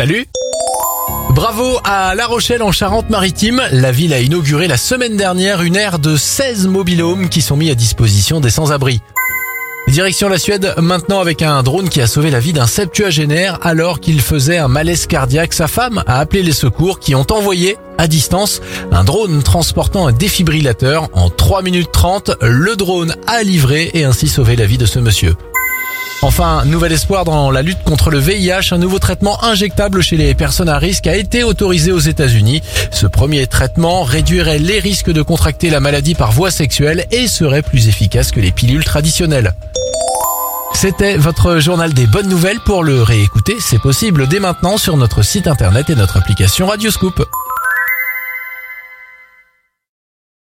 Salut Bravo à La Rochelle en Charente-Maritime. La ville a inauguré la semaine dernière une aire de 16 mobilhomes qui sont mis à disposition des sans-abri. Direction la Suède maintenant avec un drone qui a sauvé la vie d'un septuagénaire alors qu'il faisait un malaise cardiaque. Sa femme a appelé les secours qui ont envoyé à distance un drone transportant un défibrillateur. En 3 minutes 30, le drone a livré et ainsi sauvé la vie de ce monsieur. Enfin, nouvel espoir dans la lutte contre le VIH, un nouveau traitement injectable chez les personnes à risque a été autorisé aux États-Unis. Ce premier traitement réduirait les risques de contracter la maladie par voie sexuelle et serait plus efficace que les pilules traditionnelles. C'était votre journal des bonnes nouvelles pour le réécouter, c'est possible dès maintenant sur notre site internet et notre application Radioscoop.